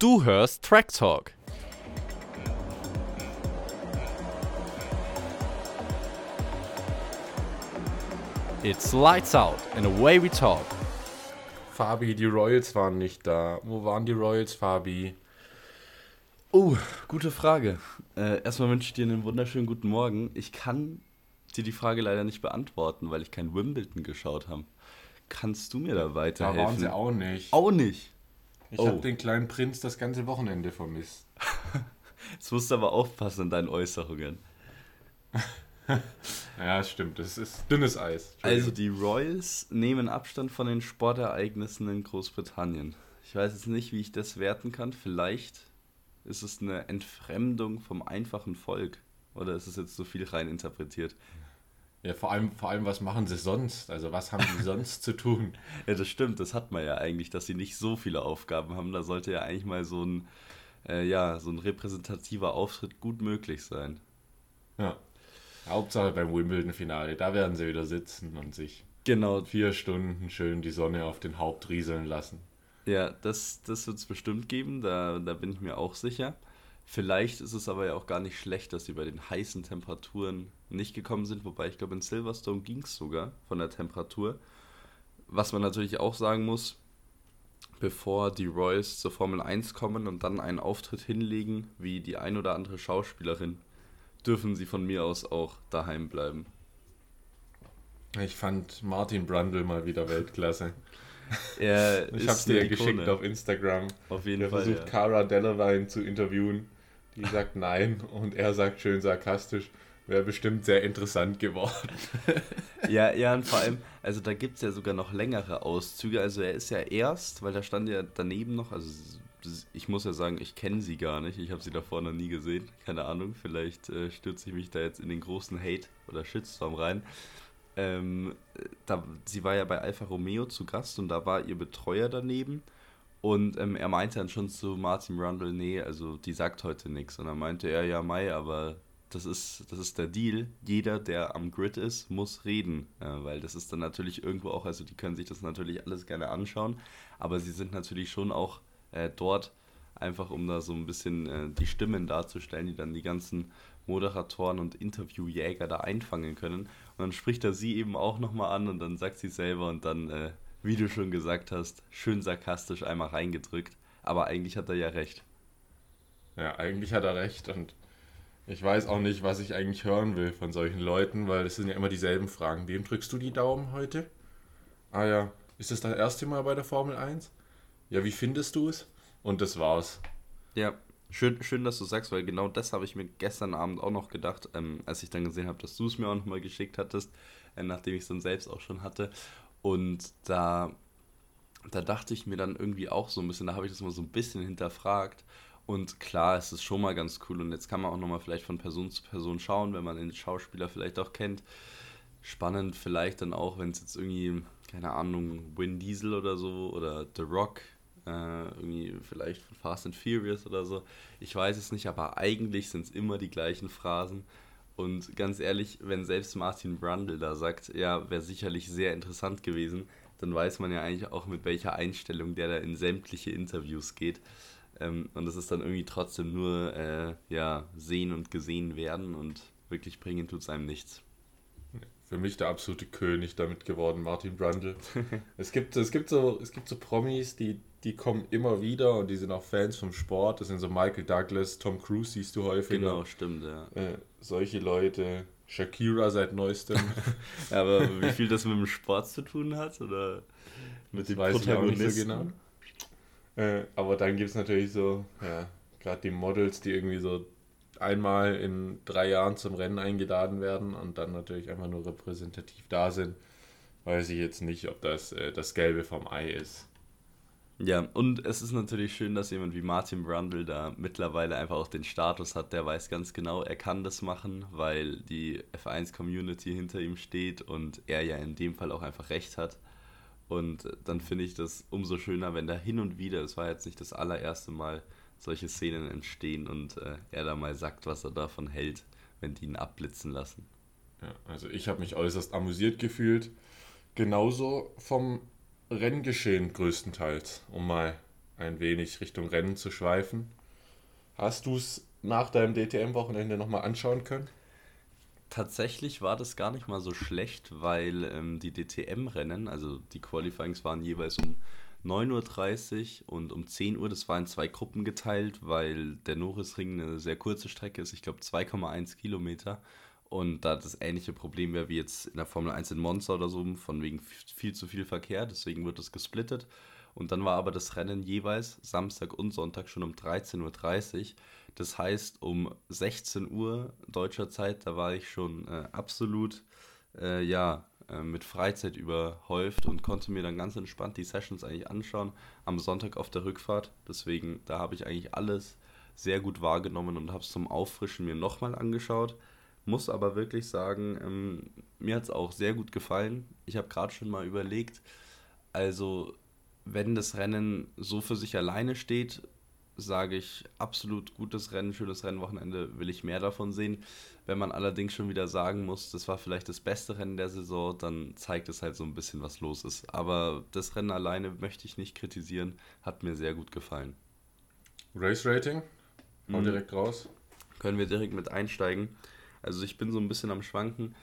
Du hörst Track Talk. It's lights out and away we talk. Fabi, die Royals waren nicht da. Wo waren die Royals, Fabi? Oh, gute Frage. Äh, erstmal wünsche ich dir einen wunderschönen guten Morgen. Ich kann dir die Frage leider nicht beantworten, weil ich kein Wimbledon geschaut habe. Kannst du mir da weiterhelfen? Da waren sie auch nicht. Auch nicht. Ich oh. habe den kleinen Prinz das ganze Wochenende vermisst. Jetzt musst du aber aufpassen in deinen Äußerungen. ja, stimmt. Das ist dünnes Eis. Also die Royals nehmen Abstand von den Sportereignissen in Großbritannien. Ich weiß jetzt nicht, wie ich das werten kann. Vielleicht ist es eine Entfremdung vom einfachen Volk. Oder ist es jetzt so viel rein interpretiert? Ja, vor allem, vor allem, was machen sie sonst? Also, was haben die sonst zu tun? Ja, das stimmt. Das hat man ja eigentlich, dass sie nicht so viele Aufgaben haben. Da sollte ja eigentlich mal so ein, äh, ja, so ein repräsentativer Auftritt gut möglich sein. Ja. Hauptsache beim Wimbledon-Finale. Da werden sie wieder sitzen und sich genau. vier Stunden schön die Sonne auf den Haupt rieseln lassen. Ja, das, das wird es bestimmt geben. Da, da bin ich mir auch sicher. Vielleicht ist es aber ja auch gar nicht schlecht, dass sie bei den heißen Temperaturen nicht gekommen sind, wobei ich glaube, in Silverstone ging es sogar von der Temperatur. Was man natürlich auch sagen muss, bevor die Royals zur Formel 1 kommen und dann einen Auftritt hinlegen, wie die ein oder andere Schauspielerin, dürfen sie von mir aus auch daheim bleiben. Ich fand Martin Brundle mal wieder Weltklasse. Ich habe es dir geschickt auf Instagram. Auf jeden er Fall. Er versucht, ja. Cara Delevingne zu interviewen. Die sagt nein und er sagt schön sarkastisch, wäre bestimmt sehr interessant geworden. ja, ja, und vor allem, also da gibt es ja sogar noch längere Auszüge. Also er ist ja erst, weil da stand ja daneben noch, also ich muss ja sagen, ich kenne sie gar nicht. Ich habe sie davor noch nie gesehen. Keine Ahnung, vielleicht äh, stürze ich mich da jetzt in den großen Hate oder Shitstorm rein. Ähm, da, sie war ja bei Alfa Romeo zu Gast und da war ihr Betreuer daneben. Und ähm, er meinte dann schon zu Martin Rundle, nee, also die sagt heute nichts. Und dann meinte er, ja, Mai, aber das ist, das ist der Deal. Jeder, der am Grid ist, muss reden. Äh, weil das ist dann natürlich irgendwo auch, also die können sich das natürlich alles gerne anschauen, aber sie sind natürlich schon auch äh, dort, einfach um da so ein bisschen äh, die Stimmen darzustellen, die dann die ganzen Moderatoren und Interviewjäger da einfangen können. Und dann spricht er sie eben auch nochmal an und dann sagt sie selber und dann äh, wie du schon gesagt hast, schön sarkastisch einmal reingedrückt. Aber eigentlich hat er ja recht. Ja, eigentlich hat er recht und ich weiß auch nicht, was ich eigentlich hören will von solchen Leuten, weil es sind ja immer dieselben Fragen. Wem drückst du die Daumen heute? Ah ja, ist das das erste Mal bei der Formel 1? Ja, wie findest du es? Und das war's. Ja, schön, schön, dass du sagst, weil genau das habe ich mir gestern Abend auch noch gedacht, ähm, als ich dann gesehen habe, dass du es mir auch nochmal geschickt hattest, äh, nachdem ich es dann selbst auch schon hatte. Und da, da dachte ich mir dann irgendwie auch so ein bisschen, da habe ich das mal so ein bisschen hinterfragt. Und klar, es ist schon mal ganz cool. Und jetzt kann man auch nochmal vielleicht von Person zu Person schauen, wenn man den Schauspieler vielleicht auch kennt. Spannend vielleicht dann auch, wenn es jetzt irgendwie, keine Ahnung, Win Diesel oder so oder The Rock, äh, irgendwie vielleicht von Fast and Furious oder so. Ich weiß es nicht, aber eigentlich sind es immer die gleichen Phrasen. Und ganz ehrlich, wenn selbst Martin Brundle da sagt, ja, wäre sicherlich sehr interessant gewesen, dann weiß man ja eigentlich auch, mit welcher Einstellung der da in sämtliche Interviews geht. Ähm, und das ist dann irgendwie trotzdem nur äh, ja, sehen und gesehen werden und wirklich bringen tut es einem nichts. Für mich der absolute König damit geworden, Martin Brundle. es, gibt, es, gibt so, es gibt so Promis, die, die kommen immer wieder und die sind auch Fans vom Sport. Das sind so Michael Douglas, Tom Cruise siehst du häufiger. Genau, stimmt, ja. Äh, solche Leute, Shakira seit neuestem. Aber wie viel das mit dem Sport zu tun hat oder mit dem Protagonisten? So genau. Äh, aber dann gibt es natürlich so, ja, gerade die Models, die irgendwie so einmal in drei Jahren zum Rennen eingeladen werden und dann natürlich einfach nur repräsentativ da sind. Weiß ich jetzt nicht, ob das äh, das Gelbe vom Ei ist. Ja, und es ist natürlich schön, dass jemand wie Martin Brundle da mittlerweile einfach auch den Status hat, der weiß ganz genau, er kann das machen, weil die F1-Community hinter ihm steht und er ja in dem Fall auch einfach recht hat. Und dann finde ich das umso schöner, wenn da hin und wieder, es war jetzt nicht das allererste Mal, solche Szenen entstehen und äh, er da mal sagt, was er davon hält, wenn die ihn abblitzen lassen. Ja, also ich habe mich äußerst amüsiert gefühlt. Genauso vom Renngeschehen größtenteils, um mal ein wenig Richtung Rennen zu schweifen. Hast du es nach deinem DTM-Wochenende nochmal anschauen können? Tatsächlich war das gar nicht mal so schlecht, weil ähm, die DTM-Rennen, also die Qualifyings waren jeweils um 9.30 Uhr und um 10 Uhr, das war in zwei Gruppen geteilt, weil der Norrisring eine sehr kurze Strecke ist, ich glaube 2,1 Kilometer. Und da das ähnliche Problem wäre wie jetzt in der Formel 1 in Monza oder so, von wegen viel zu viel Verkehr, deswegen wird das gesplittet. Und dann war aber das Rennen jeweils Samstag und Sonntag schon um 13.30 Uhr. Das heißt, um 16 Uhr deutscher Zeit, da war ich schon äh, absolut, äh, ja, mit Freizeit überhäuft und konnte mir dann ganz entspannt die Sessions eigentlich anschauen am Sonntag auf der Rückfahrt. Deswegen, da habe ich eigentlich alles sehr gut wahrgenommen und habe es zum Auffrischen mir nochmal angeschaut. Muss aber wirklich sagen, ähm, mir hat es auch sehr gut gefallen. Ich habe gerade schon mal überlegt, also wenn das Rennen so für sich alleine steht, sage ich absolut gutes Rennen, schönes Rennwochenende, will ich mehr davon sehen. Wenn man allerdings schon wieder sagen muss, das war vielleicht das beste Rennen der Saison, dann zeigt es halt so ein bisschen, was los ist. Aber das Rennen alleine möchte ich nicht kritisieren, hat mir sehr gut gefallen. Race Rating? Hau mhm. direkt raus. Können wir direkt mit einsteigen. Also ich bin so ein bisschen am Schwanken,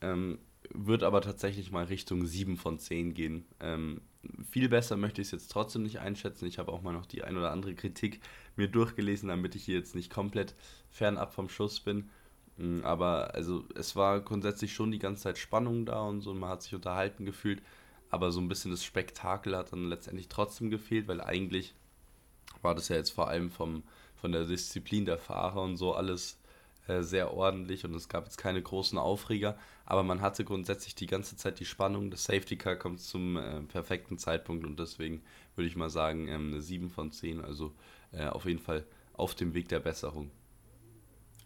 ähm, wird aber tatsächlich mal Richtung 7 von 10 gehen. Ähm, viel besser möchte ich es jetzt trotzdem nicht einschätzen. Ich habe auch mal noch die ein oder andere Kritik mir durchgelesen, damit ich hier jetzt nicht komplett fernab vom Schuss bin. Mm, aber also es war grundsätzlich schon die ganze Zeit Spannung da und so, man hat sich unterhalten gefühlt, aber so ein bisschen das Spektakel hat dann letztendlich trotzdem gefehlt, weil eigentlich war das ja jetzt vor allem vom, von der Disziplin der Fahrer und so alles äh, sehr ordentlich und es gab jetzt keine großen Aufreger, aber man hatte grundsätzlich die ganze Zeit die Spannung. Das Safety Car kommt zum äh, perfekten Zeitpunkt und deswegen würde ich mal sagen, ähm, eine 7 von 10, also äh, auf jeden Fall auf dem Weg der Besserung.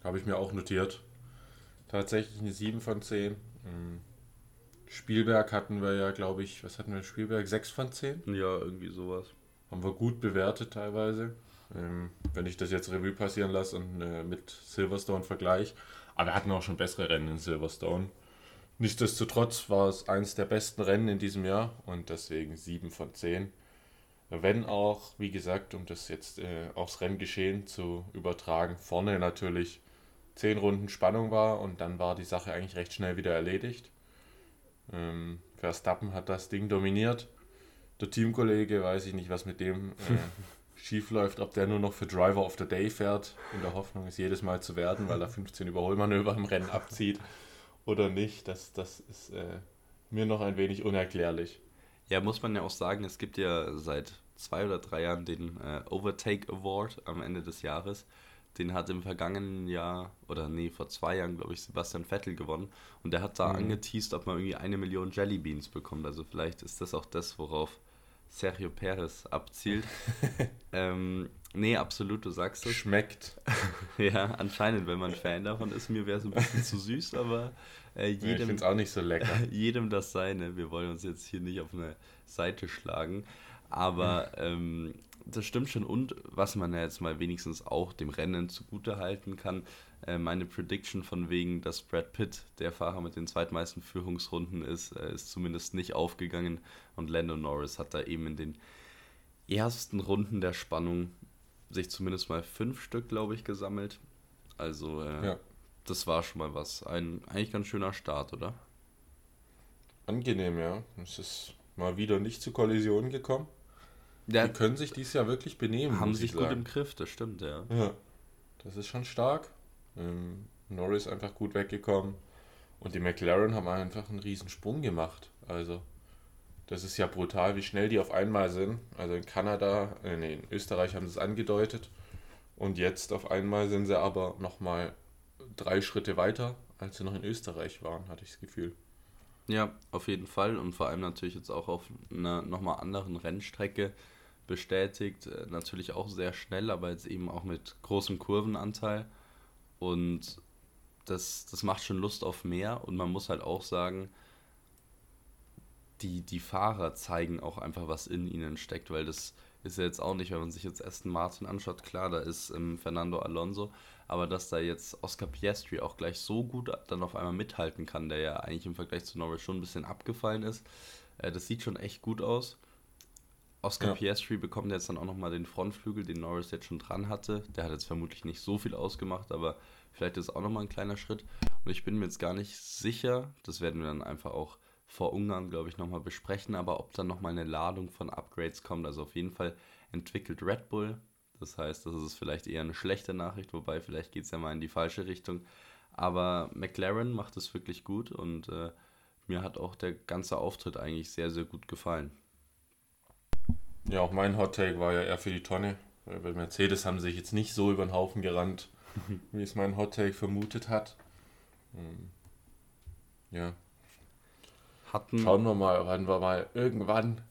Habe ich mir auch notiert. Tatsächlich eine 7 von 10. Mhm. Spielberg hatten wir ja, glaube ich, was hatten wir? Spielberg 6 von 10? Ja, irgendwie sowas. Haben wir gut bewertet teilweise. Ähm, wenn ich das jetzt Revue passieren lasse und äh, mit Silverstone vergleiche. Aber wir hatten auch schon bessere Rennen in Silverstone. Nichtsdestotrotz war es eines der besten Rennen in diesem Jahr und deswegen 7 von 10. Wenn auch, wie gesagt, um das jetzt äh, aufs Renngeschehen zu übertragen, vorne natürlich 10 Runden Spannung war und dann war die Sache eigentlich recht schnell wieder erledigt. Ähm, Verstappen hat das Ding dominiert. Der Teamkollege, weiß ich nicht, was mit dem äh, schief läuft, ob der nur noch für Driver of the Day fährt, in der Hoffnung, es jedes Mal zu werden, weil er 15 Überholmanöver im Rennen abzieht oder nicht. Das, das ist äh, mir noch ein wenig unerklärlich. Ja, muss man ja auch sagen, es gibt ja seit zwei oder drei Jahren den äh, Overtake Award am Ende des Jahres. Den hat im vergangenen Jahr, oder nee, vor zwei Jahren, glaube ich, Sebastian Vettel gewonnen. Und der hat da mhm. angeteased, ob man irgendwie eine Million Jellybeans bekommt. Also vielleicht ist das auch das, worauf Sergio Perez abzielt. ähm, nee, absolut, du sagst es. Schmeckt. ja, anscheinend, wenn man Fan davon ist. Mir wäre es ein bisschen zu süß, aber äh, jedem, ja, ich finde es auch nicht so lecker. jedem das seine. Wir wollen uns jetzt hier nicht auf eine Seite schlagen. Aber ähm, das stimmt schon. Und was man ja jetzt mal wenigstens auch dem Rennen zugute halten kann, äh, meine Prediction von wegen, dass Brad Pitt der Fahrer mit den zweitmeisten Führungsrunden ist, äh, ist zumindest nicht aufgegangen. Und Lando Norris hat da eben in den ersten Runden der Spannung sich zumindest mal fünf Stück, glaube ich, gesammelt. Also äh, ja. das war schon mal was. Ein eigentlich ganz schöner Start, oder? Angenehm, ja. Es ist mal wieder nicht zu Kollisionen gekommen. Ja, die können sich dies Jahr wirklich benehmen. Haben sich gut im Griff, das stimmt, ja. Ja, das ist schon stark. Ähm, Norris einfach gut weggekommen. Und die McLaren haben einfach einen riesen Sprung gemacht. Also, das ist ja brutal, wie schnell die auf einmal sind. Also in Kanada, äh, nee, in Österreich haben sie es angedeutet. Und jetzt auf einmal sind sie aber nochmal drei Schritte weiter, als sie noch in Österreich waren, hatte ich das Gefühl. Ja, auf jeden Fall. Und vor allem natürlich jetzt auch auf einer nochmal anderen Rennstrecke bestätigt. Äh, natürlich auch sehr schnell, aber jetzt eben auch mit großem Kurvenanteil. Und das, das macht schon Lust auf mehr. Und man muss halt auch sagen, die, die Fahrer zeigen auch einfach, was in ihnen steckt, weil das ist ja jetzt auch nicht, wenn man sich jetzt Aston Martin anschaut, klar, da ist ähm, Fernando Alonso, aber dass da jetzt Oscar Piastri auch gleich so gut dann auf einmal mithalten kann, der ja eigentlich im Vergleich zu Norris schon ein bisschen abgefallen ist, äh, das sieht schon echt gut aus Oscar ja. Piastri bekommt jetzt dann auch nochmal den Frontflügel, den Norris jetzt schon dran hatte. Der hat jetzt vermutlich nicht so viel ausgemacht, aber vielleicht ist es auch nochmal ein kleiner Schritt. Und ich bin mir jetzt gar nicht sicher, das werden wir dann einfach auch vor Ungarn, glaube ich, nochmal besprechen, aber ob dann nochmal eine Ladung von Upgrades kommt. Also auf jeden Fall entwickelt Red Bull. Das heißt, das ist vielleicht eher eine schlechte Nachricht, wobei vielleicht geht es ja mal in die falsche Richtung. Aber McLaren macht es wirklich gut und äh, mir hat auch der ganze Auftritt eigentlich sehr, sehr gut gefallen. Ja, auch mein Hot Take war ja eher für die Tonne. Bei Mercedes haben sich jetzt nicht so über den Haufen gerannt, wie es mein Hot Take vermutet hat. Hm. Ja. Hatten Schauen wir mal, wann wir mal irgendwann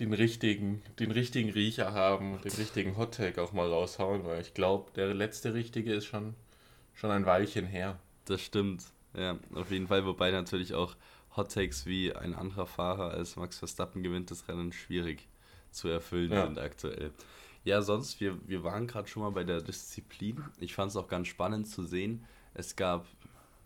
den richtigen, den richtigen Riecher haben, den richtigen Hot Take auch mal raushauen, weil ich glaube, der letzte richtige ist schon, schon ein Weilchen her. Das stimmt. Ja, auf jeden Fall, wobei natürlich auch Hot Takes wie ein anderer Fahrer als Max Verstappen gewinnt das Rennen schwierig zu erfüllen ja. sind aktuell. Ja, sonst, wir, wir waren gerade schon mal bei der Disziplin. Ich fand es auch ganz spannend zu sehen. Es gab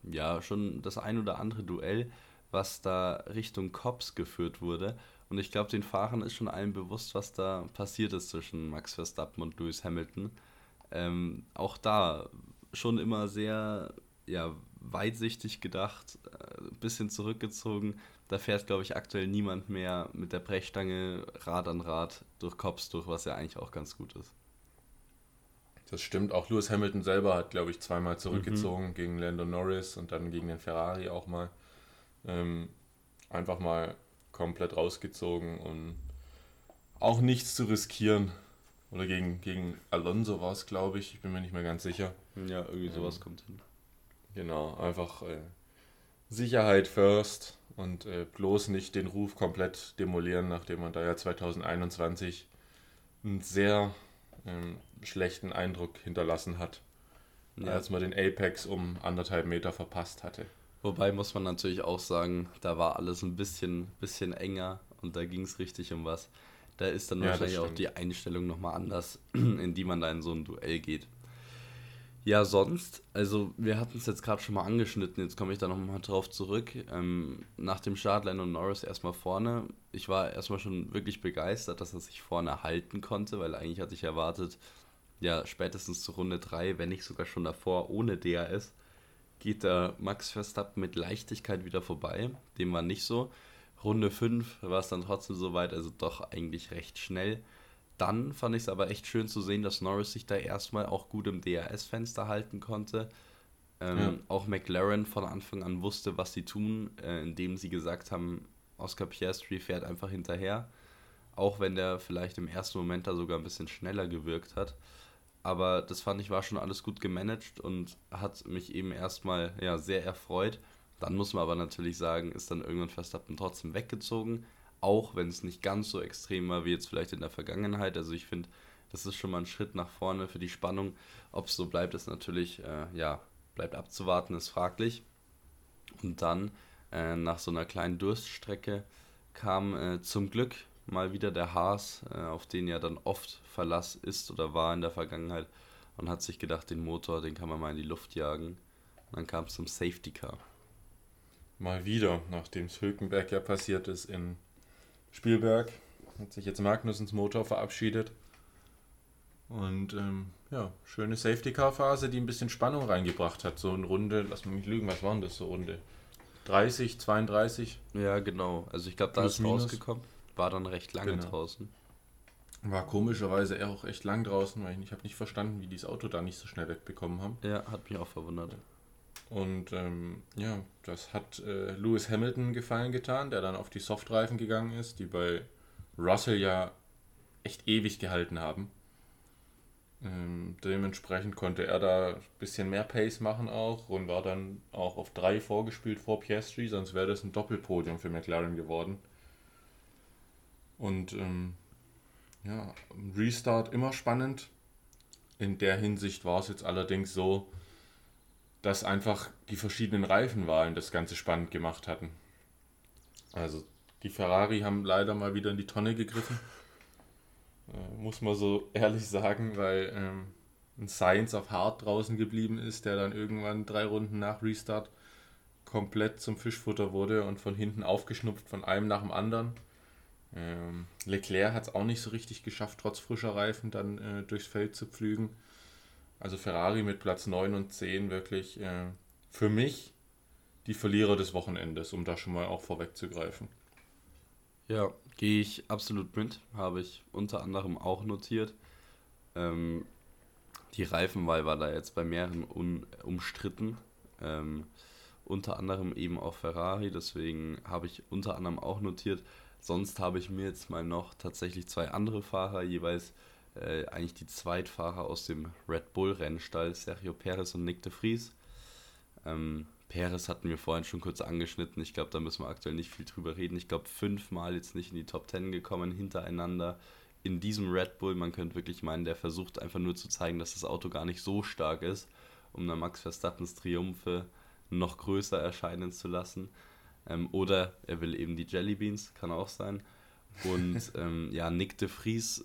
ja schon das ein oder andere Duell, was da Richtung Cops geführt wurde. Und ich glaube, den Fahrern ist schon allen bewusst, was da passiert ist zwischen Max Verstappen und Lewis Hamilton. Ähm, auch da schon immer sehr ja, weitsichtig gedacht, ein äh, bisschen zurückgezogen. Da fährt, glaube ich, aktuell niemand mehr mit der Brechstange Rad an Rad durch Cops durch, was ja eigentlich auch ganz gut ist. Das stimmt. Auch Lewis Hamilton selber hat, glaube ich, zweimal zurückgezogen mhm. gegen Lando Norris und dann gegen den Ferrari auch mal. Ähm, einfach mal komplett rausgezogen und auch nichts zu riskieren. Oder gegen, gegen Alonso war es, glaube ich. Ich bin mir nicht mehr ganz sicher. Ja, irgendwie sowas ähm, kommt hin. Genau, einfach äh, Sicherheit first und äh, bloß nicht den Ruf komplett demolieren, nachdem man da ja 2021 einen sehr ähm, schlechten Eindruck hinterlassen hat, ja. als man den Apex um anderthalb Meter verpasst hatte. Wobei muss man natürlich auch sagen, da war alles ein bisschen, bisschen enger und da ging es richtig um was. Da ist dann ja, wahrscheinlich auch die Einstellung nochmal anders, in die man da in so ein Duell geht. Ja, sonst, also wir hatten es jetzt gerade schon mal angeschnitten, jetzt komme ich da nochmal drauf zurück. Ähm, nach dem Start Lando Norris erstmal vorne. Ich war erstmal schon wirklich begeistert, dass er sich vorne halten konnte, weil eigentlich hatte ich erwartet, ja, spätestens zur Runde 3, wenn nicht sogar schon davor, ohne DRS, geht da Max Verstappen mit Leichtigkeit wieder vorbei. Dem war nicht so. Runde 5 war es dann trotzdem soweit, also doch eigentlich recht schnell. Dann fand ich es aber echt schön zu sehen, dass Norris sich da erstmal auch gut im DRS-Fenster halten konnte. Ähm, ja. Auch McLaren von Anfang an wusste, was sie tun, äh, indem sie gesagt haben, Oscar Piastri fährt einfach hinterher. Auch wenn der vielleicht im ersten Moment da sogar ein bisschen schneller gewirkt hat. Aber das fand ich war schon alles gut gemanagt und hat mich eben erstmal ja, sehr erfreut. Dann muss man aber natürlich sagen, ist dann irgendwann Verstappen trotzdem weggezogen auch wenn es nicht ganz so extrem war wie jetzt vielleicht in der Vergangenheit. Also ich finde, das ist schon mal ein Schritt nach vorne für die Spannung. Ob es so bleibt, ist natürlich, äh, ja, bleibt abzuwarten, ist fraglich. Und dann äh, nach so einer kleinen Durststrecke kam äh, zum Glück mal wieder der Haas, äh, auf den ja dann oft Verlass ist oder war in der Vergangenheit und hat sich gedacht, den Motor, den kann man mal in die Luft jagen. Und dann kam es zum Safety Car. Mal wieder, nachdem es Hülkenberg ja passiert ist in Spielberg. Hat sich jetzt Magnusens Motor verabschiedet. Und ähm, ja, schöne Safety-Car-Phase, die ein bisschen Spannung reingebracht hat. So eine Runde, lass mich nicht lügen, was waren das so Runde? 30, 32? Ja, genau. Also ich glaube, da ist rausgekommen. War dann recht lange genau. draußen. War komischerweise auch echt lang draußen, weil ich, ich habe nicht verstanden, wie die das Auto da nicht so schnell wegbekommen haben. Ja, hat mich auch verwundert. Und ähm, ja, das hat äh, Lewis Hamilton gefallen getan, der dann auf die Softreifen gegangen ist, die bei Russell ja echt ewig gehalten haben. Ähm, dementsprechend konnte er da ein bisschen mehr Pace machen auch und war dann auch auf drei vorgespielt vor Piastri, sonst wäre das ein Doppelpodium für McLaren geworden. Und ähm, ja, Restart immer spannend. In der Hinsicht war es jetzt allerdings so, dass einfach die verschiedenen Reifenwahlen das Ganze spannend gemacht hatten. Also die Ferrari haben leider mal wieder in die Tonne gegriffen. Äh, muss man so ehrlich sagen, weil ähm, ein Science auf Hard draußen geblieben ist, der dann irgendwann drei Runden nach Restart komplett zum Fischfutter wurde und von hinten aufgeschnupft von einem nach dem anderen. Ähm, Leclerc hat es auch nicht so richtig geschafft, trotz frischer Reifen dann äh, durchs Feld zu pflügen. Also Ferrari mit Platz 9 und 10 wirklich äh, für mich die Verlierer des Wochenendes, um da schon mal auch vorwegzugreifen. Ja, gehe ich absolut mit. Habe ich unter anderem auch notiert. Ähm, die Reifenwahl war da jetzt bei mehreren un umstritten. Ähm, unter anderem eben auch Ferrari, deswegen habe ich unter anderem auch notiert. Sonst habe ich mir jetzt mal noch tatsächlich zwei andere Fahrer, jeweils äh, eigentlich die Zweitfahrer aus dem Red Bull Rennstall, Sergio Perez und Nick de Vries. Ähm, Perez hatten wir vorhin schon kurz angeschnitten. Ich glaube, da müssen wir aktuell nicht viel drüber reden. Ich glaube, fünfmal jetzt nicht in die Top Ten gekommen hintereinander in diesem Red Bull. Man könnte wirklich meinen, der versucht einfach nur zu zeigen, dass das Auto gar nicht so stark ist, um dann Max Verstappens Triumphe noch größer erscheinen zu lassen. Ähm, oder er will eben die Jelly Beans, kann auch sein. Und ähm, ja, Nick de Vries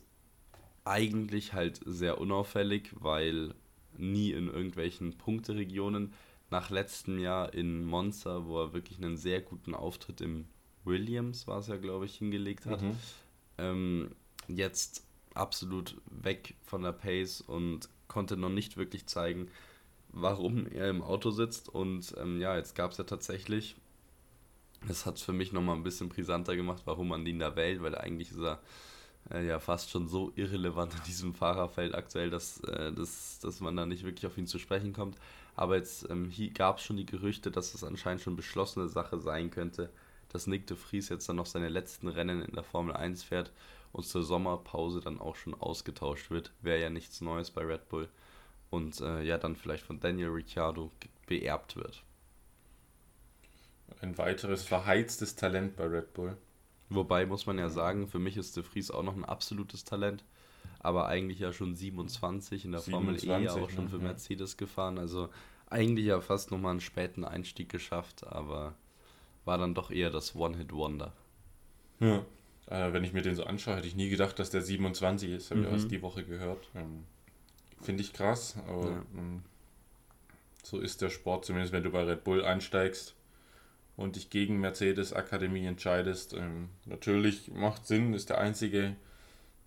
eigentlich halt sehr unauffällig, weil nie in irgendwelchen Punkteregionen nach letztem Jahr in Monza, wo er wirklich einen sehr guten Auftritt im Williams, war es ja, glaube ich, hingelegt hat. Mhm. Ähm, jetzt absolut weg von der Pace und konnte noch nicht wirklich zeigen, warum er im Auto sitzt. Und ähm, ja, jetzt gab es ja tatsächlich, das hat es für mich nochmal ein bisschen brisanter gemacht, warum man ihn da wählt, weil eigentlich ist er ja fast schon so irrelevant in diesem Fahrerfeld aktuell, dass, äh, dass, dass man da nicht wirklich auf ihn zu sprechen kommt. Aber jetzt ähm, gab es schon die Gerüchte, dass es anscheinend schon beschlossene Sache sein könnte, dass Nick de Vries jetzt dann noch seine letzten Rennen in der Formel 1 fährt und zur Sommerpause dann auch schon ausgetauscht wird. Wäre ja nichts Neues bei Red Bull. Und äh, ja, dann vielleicht von Daniel Ricciardo beerbt wird. Ein weiteres verheiztes Talent bei Red Bull. Wobei muss man ja sagen, für mich ist De Vries auch noch ein absolutes Talent aber eigentlich ja schon 27 in der 27, Formel E auch schon ne? für Mercedes gefahren. Also eigentlich ja fast nochmal einen späten Einstieg geschafft, aber war dann doch eher das One-Hit-Wonder. Ja, äh, wenn ich mir den so anschaue, hätte ich nie gedacht, dass der 27 ist. Habe mhm. ich erst die Woche gehört. Ähm, Finde ich krass, aber ja. ähm, so ist der Sport, zumindest wenn du bei Red Bull einsteigst und dich gegen Mercedes Akademie entscheidest. Ähm, natürlich macht Sinn, ist der einzige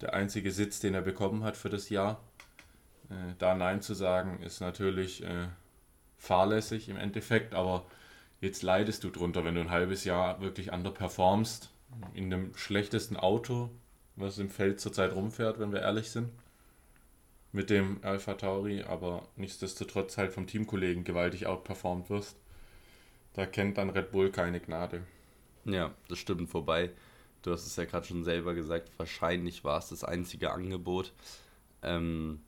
der einzige Sitz, den er bekommen hat für das Jahr. Äh, da Nein zu sagen, ist natürlich äh, fahrlässig im Endeffekt, aber jetzt leidest du drunter, wenn du ein halbes Jahr wirklich underperformst, in dem schlechtesten Auto, was im Feld zurzeit rumfährt, wenn wir ehrlich sind, mit dem Alpha Tauri, aber nichtsdestotrotz halt vom Teamkollegen gewaltig outperformt wirst. Da kennt dann Red Bull keine Gnade. Ja, das stimmt vorbei. Du hast es ja gerade schon selber gesagt, wahrscheinlich war es das einzige Angebot. Ähm,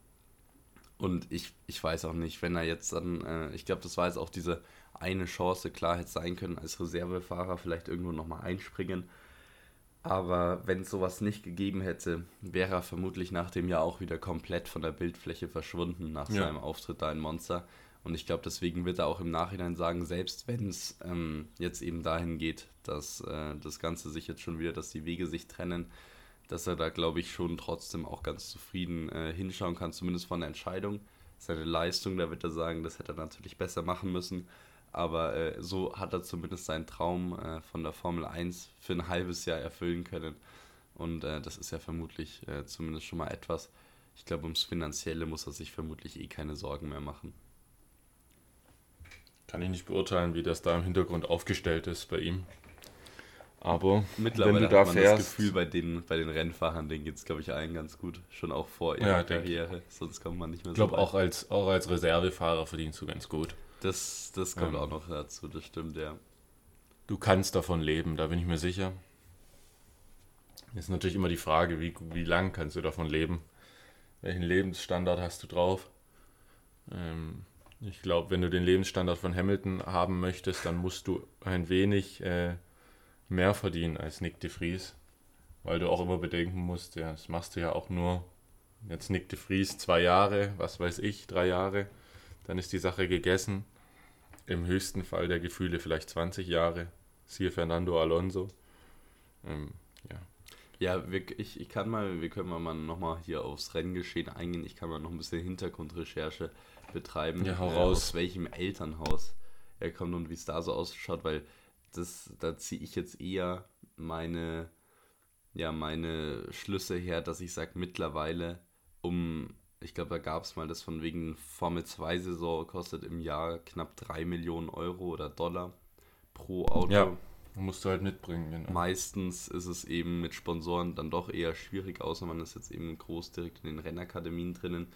und ich, ich weiß auch nicht, wenn er jetzt dann, äh, ich glaube, das war jetzt auch diese eine Chance, klar hätte sein können, als Reservefahrer vielleicht irgendwo nochmal einspringen. Aber wenn es sowas nicht gegeben hätte, wäre er vermutlich nach dem Jahr auch wieder komplett von der Bildfläche verschwunden nach ja. seinem Auftritt da in Monster. Und ich glaube, deswegen wird er auch im Nachhinein sagen, selbst wenn es ähm, jetzt eben dahin geht, dass äh, das Ganze sich jetzt schon wieder, dass die Wege sich trennen, dass er da, glaube ich, schon trotzdem auch ganz zufrieden äh, hinschauen kann, zumindest von der Entscheidung. Seine Leistung, da wird er sagen, das hätte er natürlich besser machen müssen. Aber äh, so hat er zumindest seinen Traum äh, von der Formel 1 für ein halbes Jahr erfüllen können. Und äh, das ist ja vermutlich äh, zumindest schon mal etwas. Ich glaube, ums Finanzielle muss er sich vermutlich eh keine Sorgen mehr machen. Kann ich nicht beurteilen, wie das da im Hintergrund aufgestellt ist bei ihm. Aber Mittlerweile wenn du da hat man fährst, das Gefühl, bei den, bei den Rennfahrern, denen geht es, glaube ich, allen ganz gut. Schon auch vor ihrer ja, Karriere. Sonst kommt man nicht mehr so Ich glaube, auch als, auch als Reservefahrer verdienst du ganz gut. Das, das kommt ja. auch noch dazu, das stimmt, ja. Du kannst davon leben, da bin ich mir sicher. Ist natürlich immer die Frage, wie, wie lang kannst du davon leben? Welchen Lebensstandard hast du drauf? Ähm, ich glaube, wenn du den Lebensstandard von Hamilton haben möchtest, dann musst du ein wenig äh, mehr verdienen als Nick de Vries. Weil du auch immer bedenken musst, ja, das machst du ja auch nur jetzt Nick de Vries zwei Jahre, was weiß ich, drei Jahre, dann ist die Sache gegessen. Im höchsten Fall der Gefühle vielleicht 20 Jahre. Siehe Fernando Alonso. Ähm, ja. Ja, wir, ich, ich kann mal, wir können mal nochmal hier aufs Renngeschehen eingehen. Ich kann mal noch ein bisschen Hintergrundrecherche betreiben, ja, hau äh, raus. aus welchem Elternhaus er kommt und wie es da so ausschaut, weil das, da ziehe ich jetzt eher meine, ja meine Schlüsse her, dass ich sage, mittlerweile um, ich glaube, da gab es mal das von wegen Formel 2 Saison kostet im Jahr knapp 3 Millionen Euro oder Dollar pro Auto. Ja, musst du halt mitbringen. Genau. Meistens ist es eben mit Sponsoren dann doch eher schwierig, außer man ist jetzt eben groß direkt in den Rennakademien drinnen.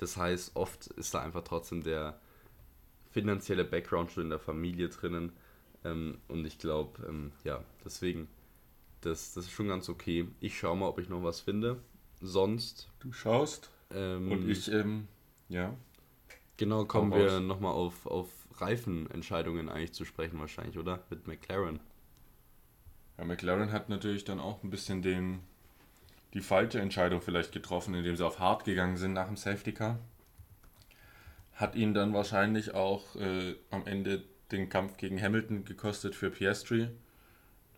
Das heißt, oft ist da einfach trotzdem der finanzielle Background schon in der Familie drinnen. Ähm, und ich glaube, ähm, ja, deswegen, das, das ist schon ganz okay. Ich schaue mal, ob ich noch was finde. Sonst. Du schaust. Ähm, und ich, ähm, ja. Genau, kommen wir nochmal auf, auf Reifenentscheidungen eigentlich zu sprechen, wahrscheinlich, oder? Mit McLaren. Ja, McLaren hat natürlich dann auch ein bisschen den, die falsche Entscheidung vielleicht getroffen, indem sie auf Hard gegangen sind nach dem Safety Car. Hat ihnen dann wahrscheinlich auch äh, am Ende den Kampf gegen Hamilton gekostet für Piastri.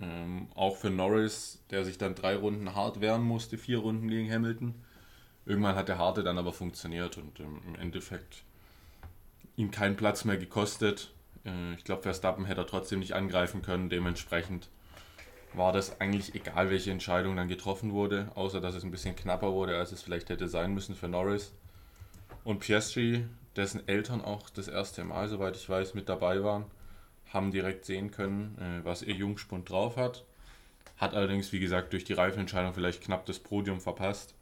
Ähm, auch für Norris, der sich dann drei Runden hart wehren musste, vier Runden gegen Hamilton. Irgendwann hat der Harte dann aber funktioniert und ähm, im Endeffekt ihm keinen Platz mehr gekostet. Äh, ich glaube, Verstappen hätte er trotzdem nicht angreifen können. Dementsprechend war das eigentlich egal, welche Entscheidung dann getroffen wurde, außer dass es ein bisschen knapper wurde, als es vielleicht hätte sein müssen für Norris. Und Piastri, dessen Eltern auch das erste Mal, soweit ich weiß, mit dabei waren, haben direkt sehen können, äh, was ihr Jungspund drauf hat. Hat allerdings, wie gesagt, durch die Reifenentscheidung vielleicht knapp das Podium verpasst.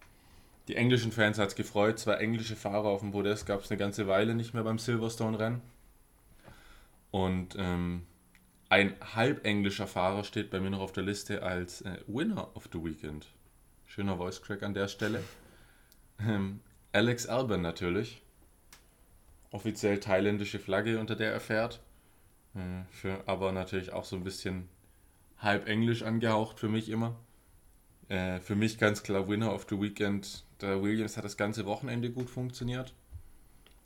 Die englischen Fans hat es gefreut. Zwei englische Fahrer auf dem Podest gab es eine ganze Weile nicht mehr beim Silverstone-Rennen. Und ähm, ein halb englischer Fahrer steht bei mir noch auf der Liste als äh, Winner of the Weekend. Schöner Voice Crack an der Stelle. Ähm, Alex Albon natürlich. Offiziell thailändische Flagge, unter der er fährt. Äh, für, aber natürlich auch so ein bisschen halb englisch angehaucht für mich immer. Äh, für mich ganz klar Winner of the Weekend. Der Williams hat das ganze Wochenende gut funktioniert.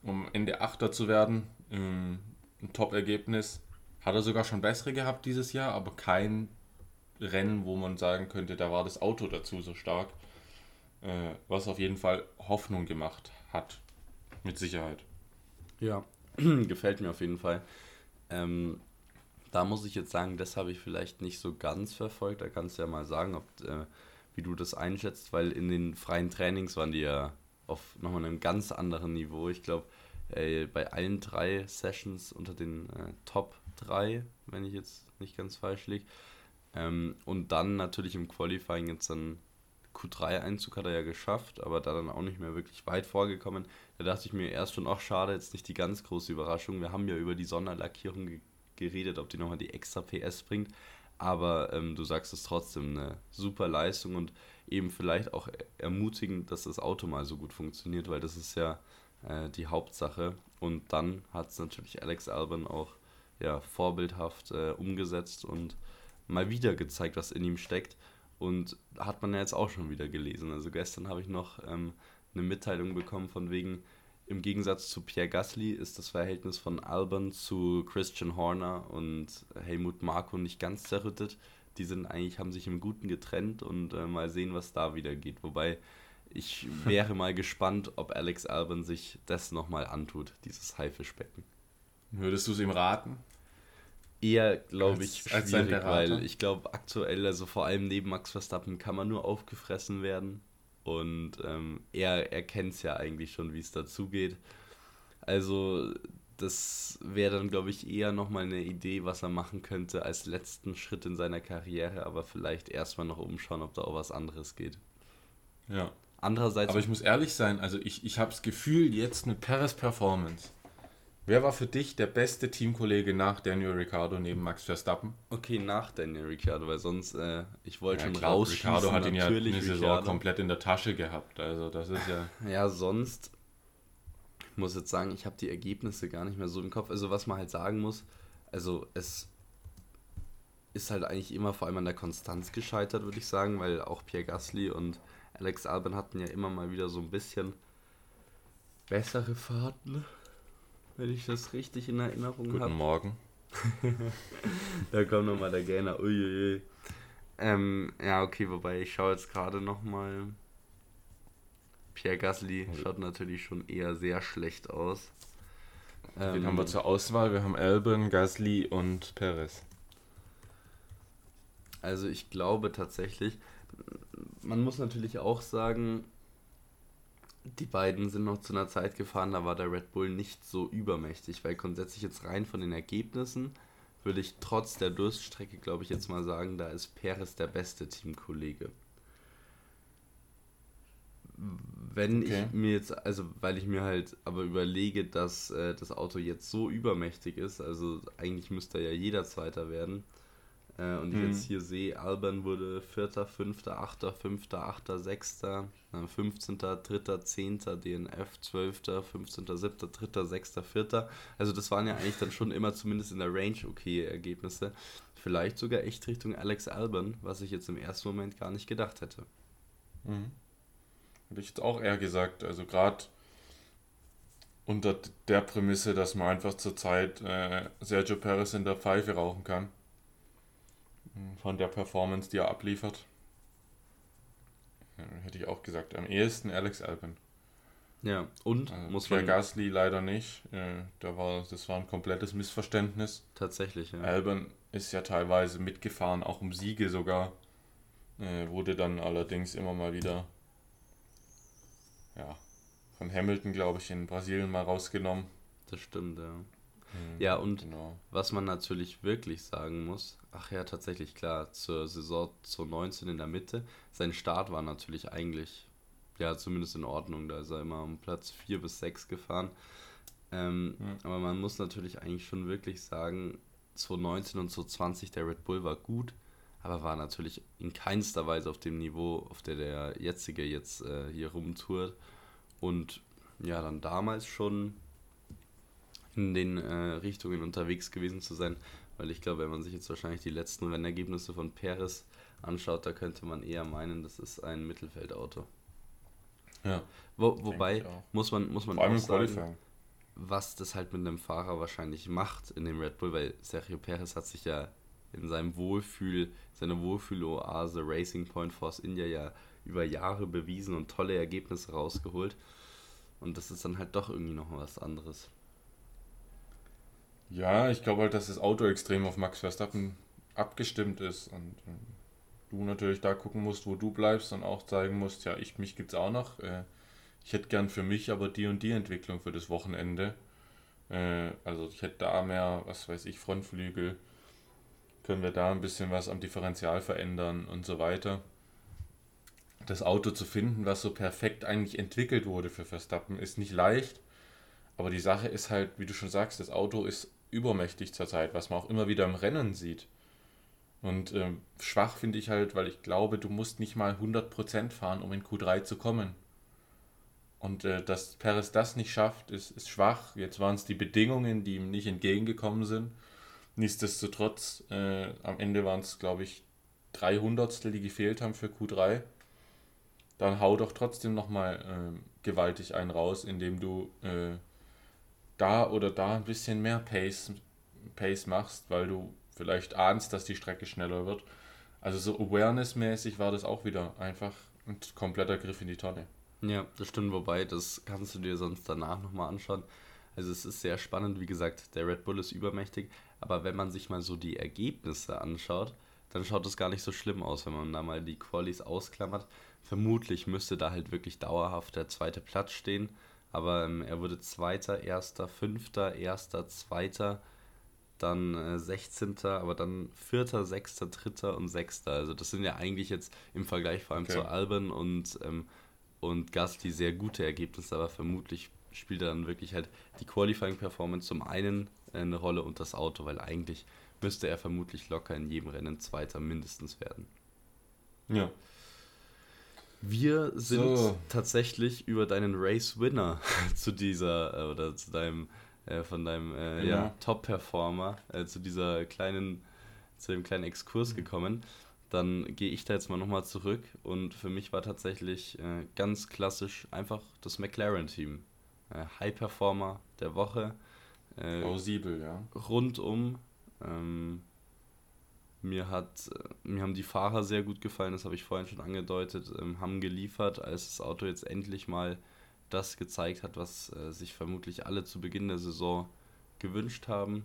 Um Ende Achter zu werden, ähm, ein Top-Ergebnis. Hat er sogar schon bessere gehabt dieses Jahr, aber kein Rennen, wo man sagen könnte, da war das Auto dazu so stark. Äh, was auf jeden Fall Hoffnung gemacht hat. Mit Sicherheit. Ja, gefällt mir auf jeden Fall. Ähm, da muss ich jetzt sagen, das habe ich vielleicht nicht so ganz verfolgt. Da kannst du ja mal sagen, ob, äh, wie du das einschätzt, weil in den freien Trainings waren die ja auf nochmal einem ganz anderen Niveau. Ich glaube, äh, bei allen drei Sessions unter den äh, Top 3, wenn ich jetzt nicht ganz falsch liege. Ähm, und dann natürlich im Qualifying jetzt dann Q3-Einzug hat er ja geschafft, aber da dann auch nicht mehr wirklich weit vorgekommen. Da dachte ich mir erst schon, ach schade, jetzt nicht die ganz große Überraschung. Wir haben ja über die Sonderlackierung ge geredet, ob die nochmal die extra PS bringt. Aber ähm, du sagst es trotzdem, eine super Leistung und eben vielleicht auch ermutigend, dass das Auto mal so gut funktioniert, weil das ist ja äh, die Hauptsache. Und dann hat es natürlich Alex Albon auch ja, vorbildhaft äh, umgesetzt und mal wieder gezeigt, was in ihm steckt. Und hat man ja jetzt auch schon wieder gelesen. Also gestern habe ich noch ähm, eine Mitteilung bekommen von wegen, im Gegensatz zu Pierre Gasly ist das Verhältnis von Albon zu Christian Horner und Helmut Marko nicht ganz zerrüttet. Die sind eigentlich, haben sich im Guten getrennt und äh, mal sehen, was da wieder geht. Wobei ich wäre mal gespannt, ob Alex Albon sich das nochmal antut, dieses Haifischbecken. Würdest du es ihm raten? Eher, glaube ich, als, schwierig, weil ich glaube, aktuell, also vor allem neben Max Verstappen, kann man nur aufgefressen werden. Und ähm, er, er kennt es ja eigentlich schon, wie es dazugeht. Also, das wäre dann, glaube ich, eher nochmal eine Idee, was er machen könnte als letzten Schritt in seiner Karriere, aber vielleicht erstmal noch umschauen, ob da auch was anderes geht. Ja. Andererseits. Aber ich muss ehrlich sein, also ich, ich habe das Gefühl, jetzt mit Perez Performance Wer war für dich der beste Teamkollege nach Daniel Ricciardo neben Max Verstappen? Okay, nach Daniel Ricciardo, weil sonst, äh, ich wollte ja, schon klar, Ricciardo hat ihn ja eine Saison Ricciardo. komplett in der Tasche gehabt, also das ist ja... Ja, sonst, ich muss jetzt sagen, ich habe die Ergebnisse gar nicht mehr so im Kopf. Also was man halt sagen muss, also es ist halt eigentlich immer vor allem an der Konstanz gescheitert, würde ich sagen, weil auch Pierre Gasly und Alex Albon hatten ja immer mal wieder so ein bisschen bessere Fahrten wenn ich das richtig in Erinnerung habe. Guten hab. Morgen. da kommt nochmal der Gainer. Uiuiui. Ähm, ja, okay, wobei ich schaue jetzt gerade nochmal. Pierre Gasly schaut natürlich schon eher sehr schlecht aus. Wen ähm, haben wir zur Auswahl? Wir haben Albon, Gasly und Perez. Also ich glaube tatsächlich, man muss natürlich auch sagen, die beiden sind noch zu einer Zeit gefahren, da war der Red Bull nicht so übermächtig, weil grundsätzlich jetzt rein von den Ergebnissen würde ich trotz der Durststrecke, glaube ich, jetzt mal sagen, da ist Perez der beste Teamkollege. Wenn okay. ich mir jetzt, also weil ich mir halt aber überlege, dass äh, das Auto jetzt so übermächtig ist, also eigentlich müsste ja jeder Zweiter werden, äh, und ich mhm. jetzt hier sehe, Alban wurde 4., 5., 8., 5., 8., 6., 15., 3., 10., DNF, 12., 15., 7., 3., 6., 4. Also das waren ja eigentlich dann schon immer zumindest in der Range okay Ergebnisse. Vielleicht sogar echt Richtung Alex Alban, was ich jetzt im ersten Moment gar nicht gedacht hätte. Mhm. Hätte ich jetzt auch eher gesagt. Also gerade unter der Prämisse, dass man einfach zurzeit äh, Sergio Perez in der Pfeife rauchen kann von der Performance, die er abliefert. Hätte ich auch gesagt. Am ehesten Alex Albin. Ja, und also muss Pierre man. Gasly leider nicht. Äh, da war, das war ein komplettes Missverständnis. Tatsächlich, ja. Albin ist ja teilweise mitgefahren, auch um Siege sogar. Äh, wurde dann allerdings immer mal wieder ja, von Hamilton, glaube ich, in Brasilien mal rausgenommen. Das stimmt, ja. Mhm, ja, und genau. was man natürlich wirklich sagen muss, ach ja, tatsächlich klar, zur Saison 2019 in der Mitte, sein Start war natürlich eigentlich, ja, zumindest in Ordnung, da ist er immer um Platz 4 bis 6 gefahren. Ähm, mhm. Aber man muss natürlich eigentlich schon wirklich sagen, 2019 und 2020 der Red Bull war gut, aber war natürlich in keinster Weise auf dem Niveau, auf der der jetzige jetzt äh, hier rumtourt. Und ja, dann damals schon in den äh, Richtungen unterwegs gewesen zu sein. Weil ich glaube, wenn man sich jetzt wahrscheinlich die letzten Rennergebnisse von Perez anschaut, da könnte man eher meinen, das ist ein Mittelfeldauto. Ja. Wo, wobei muss man, muss man auch sagen, was das halt mit einem Fahrer wahrscheinlich macht in dem Red Bull, weil Sergio Perez hat sich ja in seinem Wohlfühl, seiner Wohlfühloase Racing Point Force India ja über Jahre bewiesen und tolle Ergebnisse rausgeholt. Und das ist dann halt doch irgendwie noch was anderes. Ja, ich glaube halt, dass das Auto extrem auf Max Verstappen abgestimmt ist und du natürlich da gucken musst, wo du bleibst und auch zeigen musst, ja, ich, mich gibt es auch noch. Äh, ich hätte gern für mich aber die und die Entwicklung für das Wochenende. Äh, also ich hätte da mehr, was weiß ich, Frontflügel. Können wir da ein bisschen was am Differential verändern und so weiter. Das Auto zu finden, was so perfekt eigentlich entwickelt wurde für Verstappen, ist nicht leicht. Aber die Sache ist halt, wie du schon sagst, das Auto ist übermächtig zurzeit, was man auch immer wieder im Rennen sieht. Und äh, schwach finde ich halt, weil ich glaube, du musst nicht mal 100% fahren, um in Q3 zu kommen. Und äh, dass Perez das nicht schafft, ist, ist schwach. Jetzt waren es die Bedingungen, die ihm nicht entgegengekommen sind. Nichtsdestotrotz, äh, am Ende waren es, glaube ich, drei Hundertstel, die gefehlt haben für Q3. Dann hau doch trotzdem nochmal äh, gewaltig einen raus, indem du äh, da oder da ein bisschen mehr Pace, Pace machst, weil du vielleicht ahnst, dass die Strecke schneller wird. Also so Awareness-mäßig war das auch wieder einfach ein kompletter Griff in die Tonne. Ja, das stimmt, wobei, das kannst du dir sonst danach nochmal anschauen. Also es ist sehr spannend, wie gesagt, der Red Bull ist übermächtig, aber wenn man sich mal so die Ergebnisse anschaut, dann schaut es gar nicht so schlimm aus, wenn man da mal die Qualis ausklammert. Vermutlich müsste da halt wirklich dauerhaft der zweite Platz stehen aber ähm, er wurde Zweiter, Erster, Fünfter, Erster, Zweiter, dann äh, 16., aber dann Vierter, Sechster, Dritter und Sechster. Also das sind ja eigentlich jetzt im Vergleich vor allem okay. zu Alban und, ähm, und Gasly sehr gute Ergebnisse, aber vermutlich spielt dann wirklich halt die Qualifying-Performance zum einen äh, eine Rolle und das Auto, weil eigentlich müsste er vermutlich locker in jedem Rennen Zweiter mindestens werden. Ja. Wir sind so. tatsächlich über deinen Race Winner zu dieser äh, oder zu deinem äh, von deinem äh, ja. ja Top-Performer äh, zu dieser kleinen zu dem kleinen Exkurs mhm. gekommen. Dann gehe ich da jetzt mal nochmal zurück und für mich war tatsächlich äh, ganz klassisch einfach das McLaren-Team. Äh, High-Performer der Woche. Plausibel, ja. Rundum. Ähm, mir, hat, mir haben die Fahrer sehr gut gefallen, das habe ich vorhin schon angedeutet, ähm, haben geliefert, als das Auto jetzt endlich mal das gezeigt hat, was äh, sich vermutlich alle zu Beginn der Saison gewünscht haben.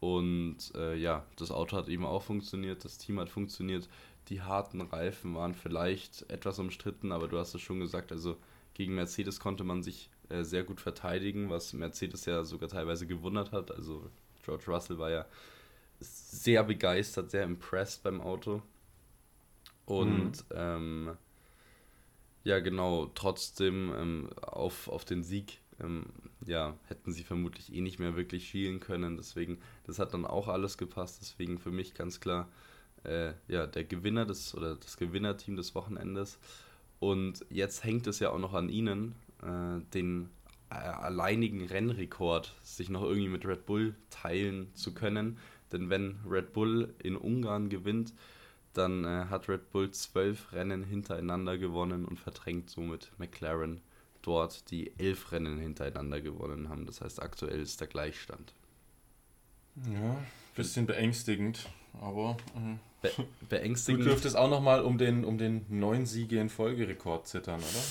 Und äh, ja, das Auto hat eben auch funktioniert, das Team hat funktioniert. die harten Reifen waren vielleicht etwas umstritten, aber du hast es schon gesagt, also gegen Mercedes konnte man sich äh, sehr gut verteidigen, was Mercedes ja sogar teilweise gewundert hat. Also George Russell war ja sehr begeistert, sehr impressed beim Auto. Und mhm. ähm, ja, genau, trotzdem ähm, auf, auf den Sieg ähm, ja, hätten sie vermutlich eh nicht mehr wirklich schielen können. Deswegen, das hat dann auch alles gepasst. Deswegen für mich ganz klar, äh, ja, der Gewinner des oder das Gewinnerteam des Wochenendes. Und jetzt hängt es ja auch noch an ihnen, äh, den äh, alleinigen Rennrekord sich noch irgendwie mit Red Bull teilen zu können. Denn wenn Red Bull in Ungarn gewinnt, dann äh, hat Red Bull zwölf Rennen hintereinander gewonnen und verdrängt somit McLaren dort, die elf Rennen hintereinander gewonnen haben. Das heißt, aktuell ist der Gleichstand. Ja, bisschen beängstigend, aber äh, Be beängstigend. Du dürftest auch nochmal um den, um den neun Siege in Folgerekord zittern, oder?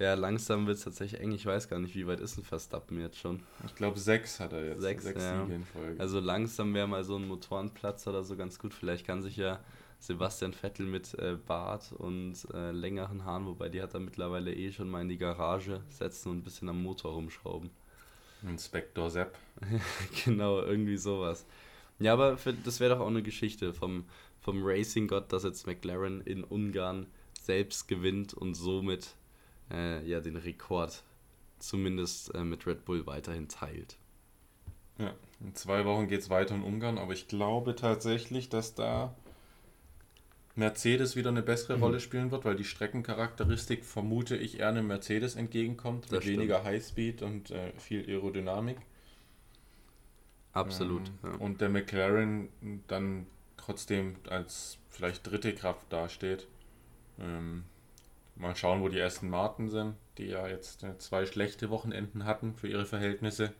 Ja, langsam wird es tatsächlich eng. Ich weiß gar nicht, wie weit ist ein Verstappen jetzt schon. Ich glaube, sechs hat er jetzt. Sechs, sechs ja. Siege in Folge. Also langsam wäre mal so ein Motorenplatz oder so ganz gut. Vielleicht kann sich ja Sebastian Vettel mit äh, Bart und äh, längeren Haaren, wobei die hat er mittlerweile eh schon mal in die Garage setzen und ein bisschen am Motor rumschrauben. Inspektor Sepp. genau, irgendwie sowas. Ja, aber für, das wäre doch auch eine Geschichte vom, vom Racing-Gott, dass jetzt McLaren in Ungarn selbst gewinnt und somit äh, ja den Rekord zumindest äh, mit Red Bull weiterhin teilt. Ja, in zwei Wochen geht es weiter in Ungarn, aber ich glaube tatsächlich, dass da Mercedes wieder eine bessere mhm. Rolle spielen wird, weil die Streckencharakteristik vermute ich eher einem Mercedes entgegenkommt, das mit stimmt. weniger Highspeed und äh, viel Aerodynamik. Absolut. Ähm, ja. Und der McLaren dann trotzdem als vielleicht dritte Kraft dasteht. Ähm, mal schauen, wo die ersten Marten sind, die ja jetzt äh, zwei schlechte Wochenenden hatten für ihre Verhältnisse.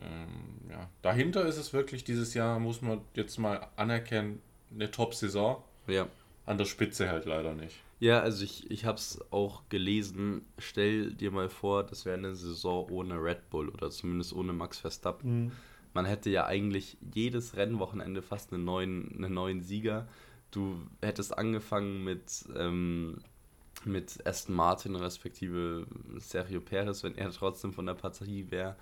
Ähm, ja. Dahinter ist es wirklich dieses Jahr, muss man jetzt mal anerkennen, eine Top-Saison. Ja. An der Spitze halt leider nicht. Ja, also ich, ich habe es auch gelesen. Stell dir mal vor, das wäre eine Saison ohne Red Bull oder zumindest ohne Max Verstappen. Mhm. Man hätte ja eigentlich jedes Rennwochenende fast einen neuen, einen neuen Sieger. Du hättest angefangen mit, ähm, mit Aston Martin respektive Sergio Perez, wenn er trotzdem von der Partie wäre.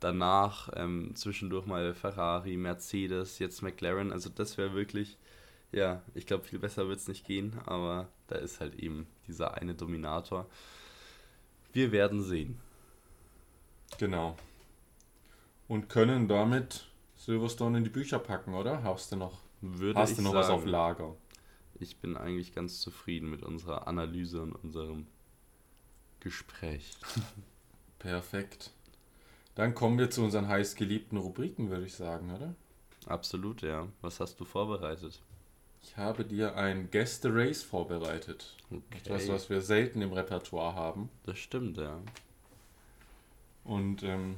Danach ähm, zwischendurch mal Ferrari, Mercedes, jetzt McLaren. Also das wäre wirklich ja, ich glaube, viel besser wird es nicht gehen, aber da ist halt eben dieser eine Dominator. Wir werden sehen. Genau. Und können damit Silverstone in die Bücher packen, oder? Hast du noch, Würde hast du noch sagen, was auf Lager? Ich bin eigentlich ganz zufrieden mit unserer Analyse und unserem Gespräch. Perfekt. Dann kommen wir zu unseren heißgeliebten Rubriken, würde ich sagen, oder? Absolut, ja. Was hast du vorbereitet? Ich habe dir ein Gäste-Race vorbereitet. Okay. Etwas, was wir selten im Repertoire haben. Das stimmt, ja. Und ähm,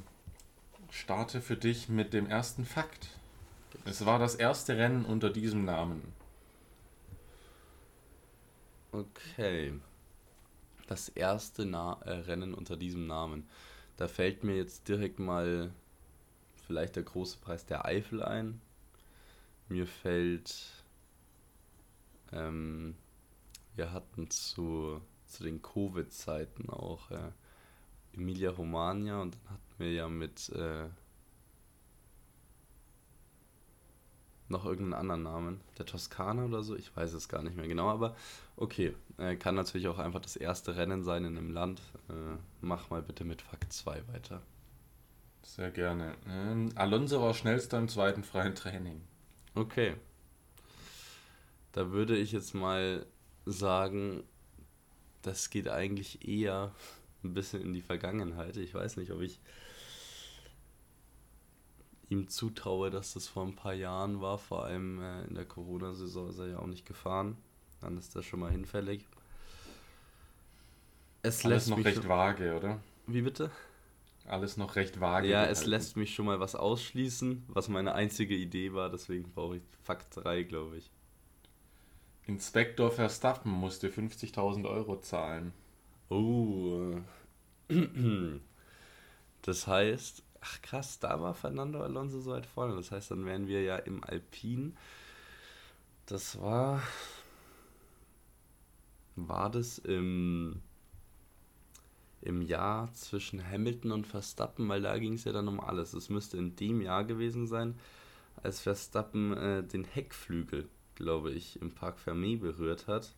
starte für dich mit dem ersten Fakt. Es war das erste Rennen unter diesem Namen. Okay. Das erste Na äh, Rennen unter diesem Namen. Da fällt mir jetzt direkt mal vielleicht der große Preis der Eifel ein. Mir fällt ähm, wir hatten zu, zu den Covid-Zeiten auch äh, Emilia Romagna und dann hatten wir ja mit äh, noch irgendeinen anderen Namen, der Toskana oder so, ich weiß es gar nicht mehr genau, aber okay, äh, kann natürlich auch einfach das erste Rennen sein in einem Land. Äh, mach mal bitte mit Fakt 2 weiter. Sehr gerne. Ähm, Alonso war schnellster im zweiten freien Training. Okay, da würde ich jetzt mal sagen, das geht eigentlich eher ein bisschen in die Vergangenheit. Ich weiß nicht, ob ich ihm zutraue, dass das vor ein paar Jahren war. Vor allem äh, in der Corona-Saison ist er ja auch nicht gefahren. Dann ist das schon mal hinfällig. Es Alles noch recht vage, oder? Wie bitte? Alles noch recht vage. Ja, es lässt mich schon mal was ausschließen, was meine einzige Idee war. Deswegen brauche ich Fakt 3, glaube ich. Inspektor Verstappen musste 50.000 Euro zahlen. Oh. Das heißt, ach krass, da war Fernando Alonso so weit vorne. Das heißt, dann wären wir ja im Alpin. Das war War das im, im Jahr zwischen Hamilton und Verstappen? Weil da ging es ja dann um alles. Es müsste in dem Jahr gewesen sein, als Verstappen äh, den Heckflügel, glaube ich, im Park Fermé berührt hat.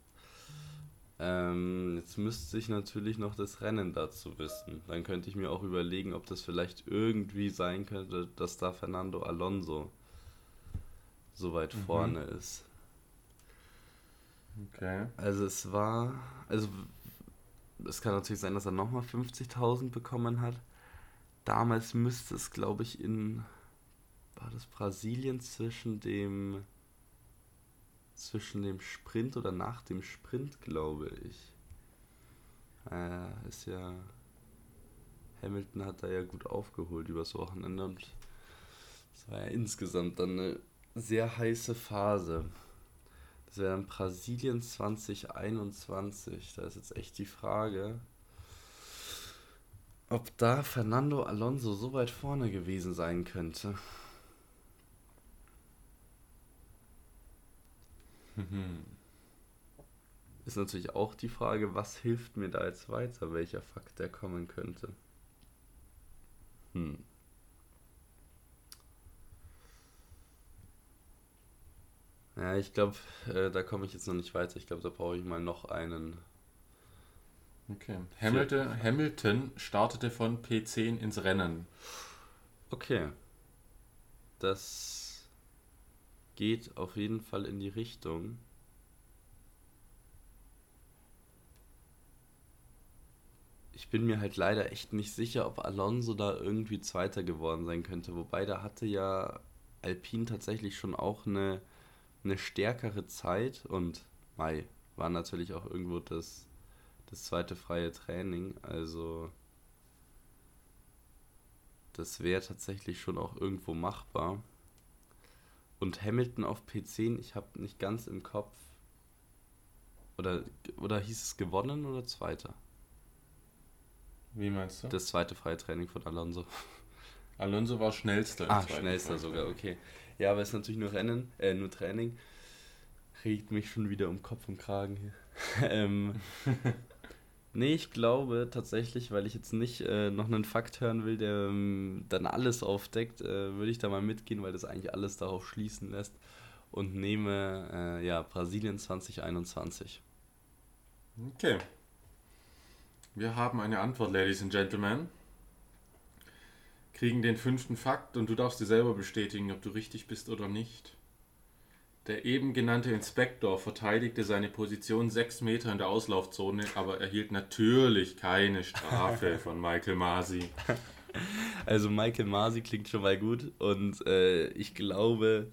Ähm, jetzt müsste ich natürlich noch das Rennen dazu wissen. Dann könnte ich mir auch überlegen, ob das vielleicht irgendwie sein könnte, dass da Fernando Alonso so weit mhm. vorne ist. Okay. Also es war, also es kann natürlich sein, dass er nochmal 50.000 bekommen hat. Damals müsste es, glaube ich, in, war das Brasilien zwischen dem zwischen dem Sprint oder nach dem Sprint, glaube ich. Äh, ist ja. Hamilton hat da ja gut aufgeholt übers Wochenende und es war ja insgesamt dann eine sehr heiße Phase. Das wäre dann Brasilien 2021. Da ist jetzt echt die Frage, ob da Fernando Alonso so weit vorne gewesen sein könnte. Mhm. Ist natürlich auch die Frage, was hilft mir da jetzt weiter, welcher Fakt der kommen könnte. Hm. Ja, ich glaube, äh, da komme ich jetzt noch nicht weiter. Ich glaube, da brauche ich mal noch einen. Okay. Hamilton, Hamilton startete von P10 ins Rennen. Okay. Das geht auf jeden Fall in die Richtung. Ich bin mir halt leider echt nicht sicher, ob Alonso da irgendwie Zweiter geworden sein könnte. Wobei da hatte ja Alpine tatsächlich schon auch eine, eine stärkere Zeit und Mai war natürlich auch irgendwo das, das zweite freie Training. Also das wäre tatsächlich schon auch irgendwo machbar. Und Hamilton auf P10, ich habe nicht ganz im Kopf. Oder, oder hieß es gewonnen oder zweiter? Wie meinst du? Das zweite freie Training von Alonso. Alonso war schnellster. Ah, schnellster sogar, okay. Ja, aber es ist natürlich nur Rennen, äh, nur Training. Regt mich schon wieder um Kopf und Kragen hier. ähm, Nee, ich glaube tatsächlich, weil ich jetzt nicht äh, noch einen Fakt hören will, der ähm, dann alles aufdeckt, äh, würde ich da mal mitgehen, weil das eigentlich alles darauf schließen lässt und nehme äh, ja Brasilien 2021. Okay. Wir haben eine Antwort, Ladies and Gentlemen. Kriegen den fünften Fakt und du darfst dir selber bestätigen, ob du richtig bist oder nicht. Der eben genannte Inspektor verteidigte seine Position sechs Meter in der Auslaufzone, aber erhielt natürlich keine Strafe von Michael Masi. Also Michael Masi klingt schon mal gut und äh, ich glaube,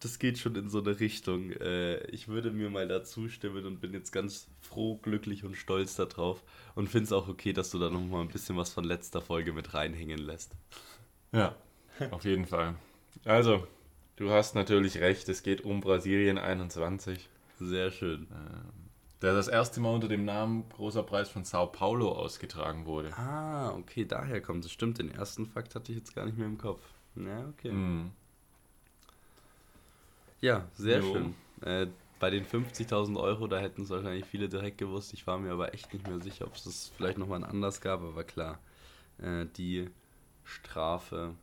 das geht schon in so eine Richtung. Äh, ich würde mir mal da zustimmen und bin jetzt ganz froh, glücklich und stolz darauf und finde es auch okay, dass du da noch mal ein bisschen was von letzter Folge mit reinhängen lässt. Ja, auf jeden Fall. Also, Du hast natürlich recht, es geht um Brasilien 21. Sehr schön. Ähm, der das erste Mal unter dem Namen Großer Preis von Sao Paulo ausgetragen wurde. Ah, okay, daher kommt es. Stimmt, den ersten Fakt hatte ich jetzt gar nicht mehr im Kopf. Ja, okay. Mm. Ja, sehr jo. schön. Äh, bei den 50.000 Euro, da hätten es wahrscheinlich viele direkt gewusst. Ich war mir aber echt nicht mehr sicher, ob es das vielleicht nochmal anders gab, aber klar, äh, die Strafe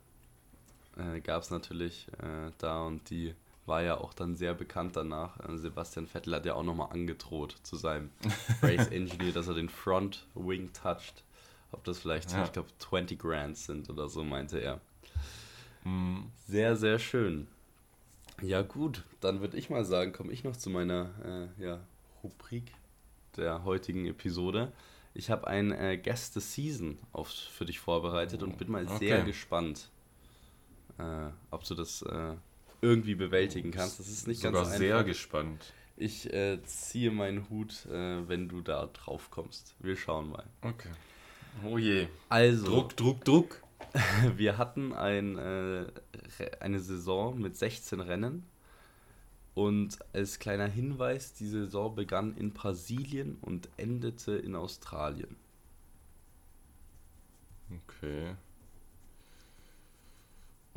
äh, gab es natürlich äh, da und die war ja auch dann sehr bekannt danach. Äh, Sebastian Vettel hat ja auch nochmal angedroht zu seinem Race Engineer, dass er den Front Wing toucht. Ob das vielleicht, ja. ich glaube, 20 Grand sind oder so, meinte er. Mhm. Sehr, sehr schön. Ja, gut, dann würde ich mal sagen, komme ich noch zu meiner äh, ja, Rubrik der heutigen Episode. Ich habe ein äh, Guest the Season auf, für dich vorbereitet und bin mal okay. sehr gespannt, äh, ob du das äh, irgendwie bewältigen kannst. Das ist nicht Sogar ganz einfach. sehr gespannt. Ich äh, ziehe meinen Hut, äh, wenn du da drauf kommst. Wir schauen mal. Okay. Oh je. Also. Druck, Druck, Druck. wir hatten ein, äh, eine Saison mit 16 Rennen. Und als kleiner Hinweis, die Saison begann in Brasilien und endete in Australien. Okay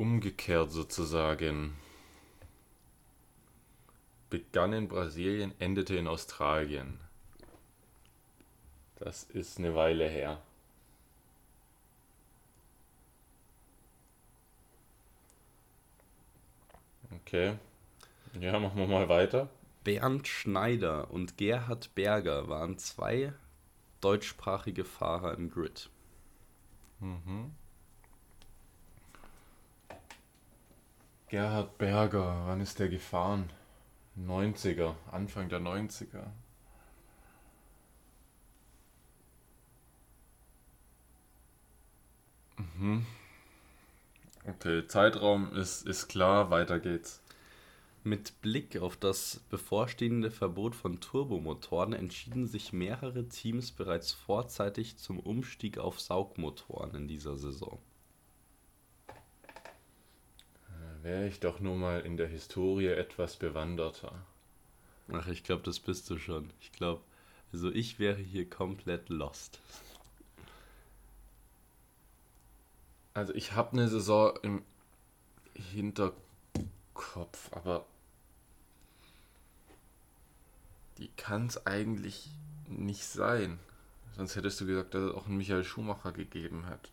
umgekehrt sozusagen. Begann in Brasilien, endete in Australien. Das ist eine Weile her. Okay. Ja, machen wir mal weiter. Bernd Schneider und Gerhard Berger waren zwei deutschsprachige Fahrer im Grid. Gerhard Berger, wann ist der gefahren? 90er, Anfang der 90er. Mhm. Okay, Zeitraum ist, ist klar, weiter geht's. Mit Blick auf das bevorstehende Verbot von Turbomotoren entschieden sich mehrere Teams bereits vorzeitig zum Umstieg auf Saugmotoren in dieser Saison. Wäre ich doch nur mal in der Historie etwas bewanderter. Ach, ich glaube, das bist du schon. Ich glaube, also ich wäre hier komplett lost. Also ich habe eine Saison im Hinterkopf, aber die kann es eigentlich nicht sein. Sonst hättest du gesagt, dass es auch einen Michael Schumacher gegeben hat.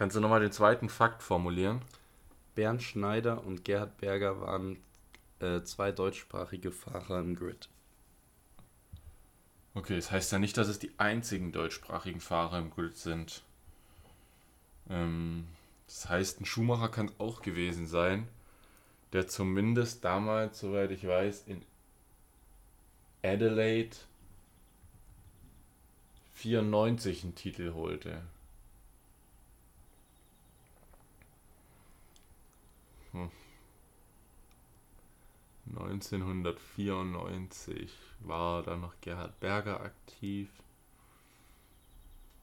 Kannst du nochmal den zweiten Fakt formulieren? Bernd Schneider und Gerhard Berger waren äh, zwei deutschsprachige Fahrer im Grid. Okay, das heißt ja nicht, dass es die einzigen deutschsprachigen Fahrer im Grid sind. Ähm, das heißt, ein Schumacher kann auch gewesen sein, der zumindest damals, soweit ich weiß, in Adelaide 94 einen Titel holte. Hm. 1994 war dann noch Gerhard Berger aktiv.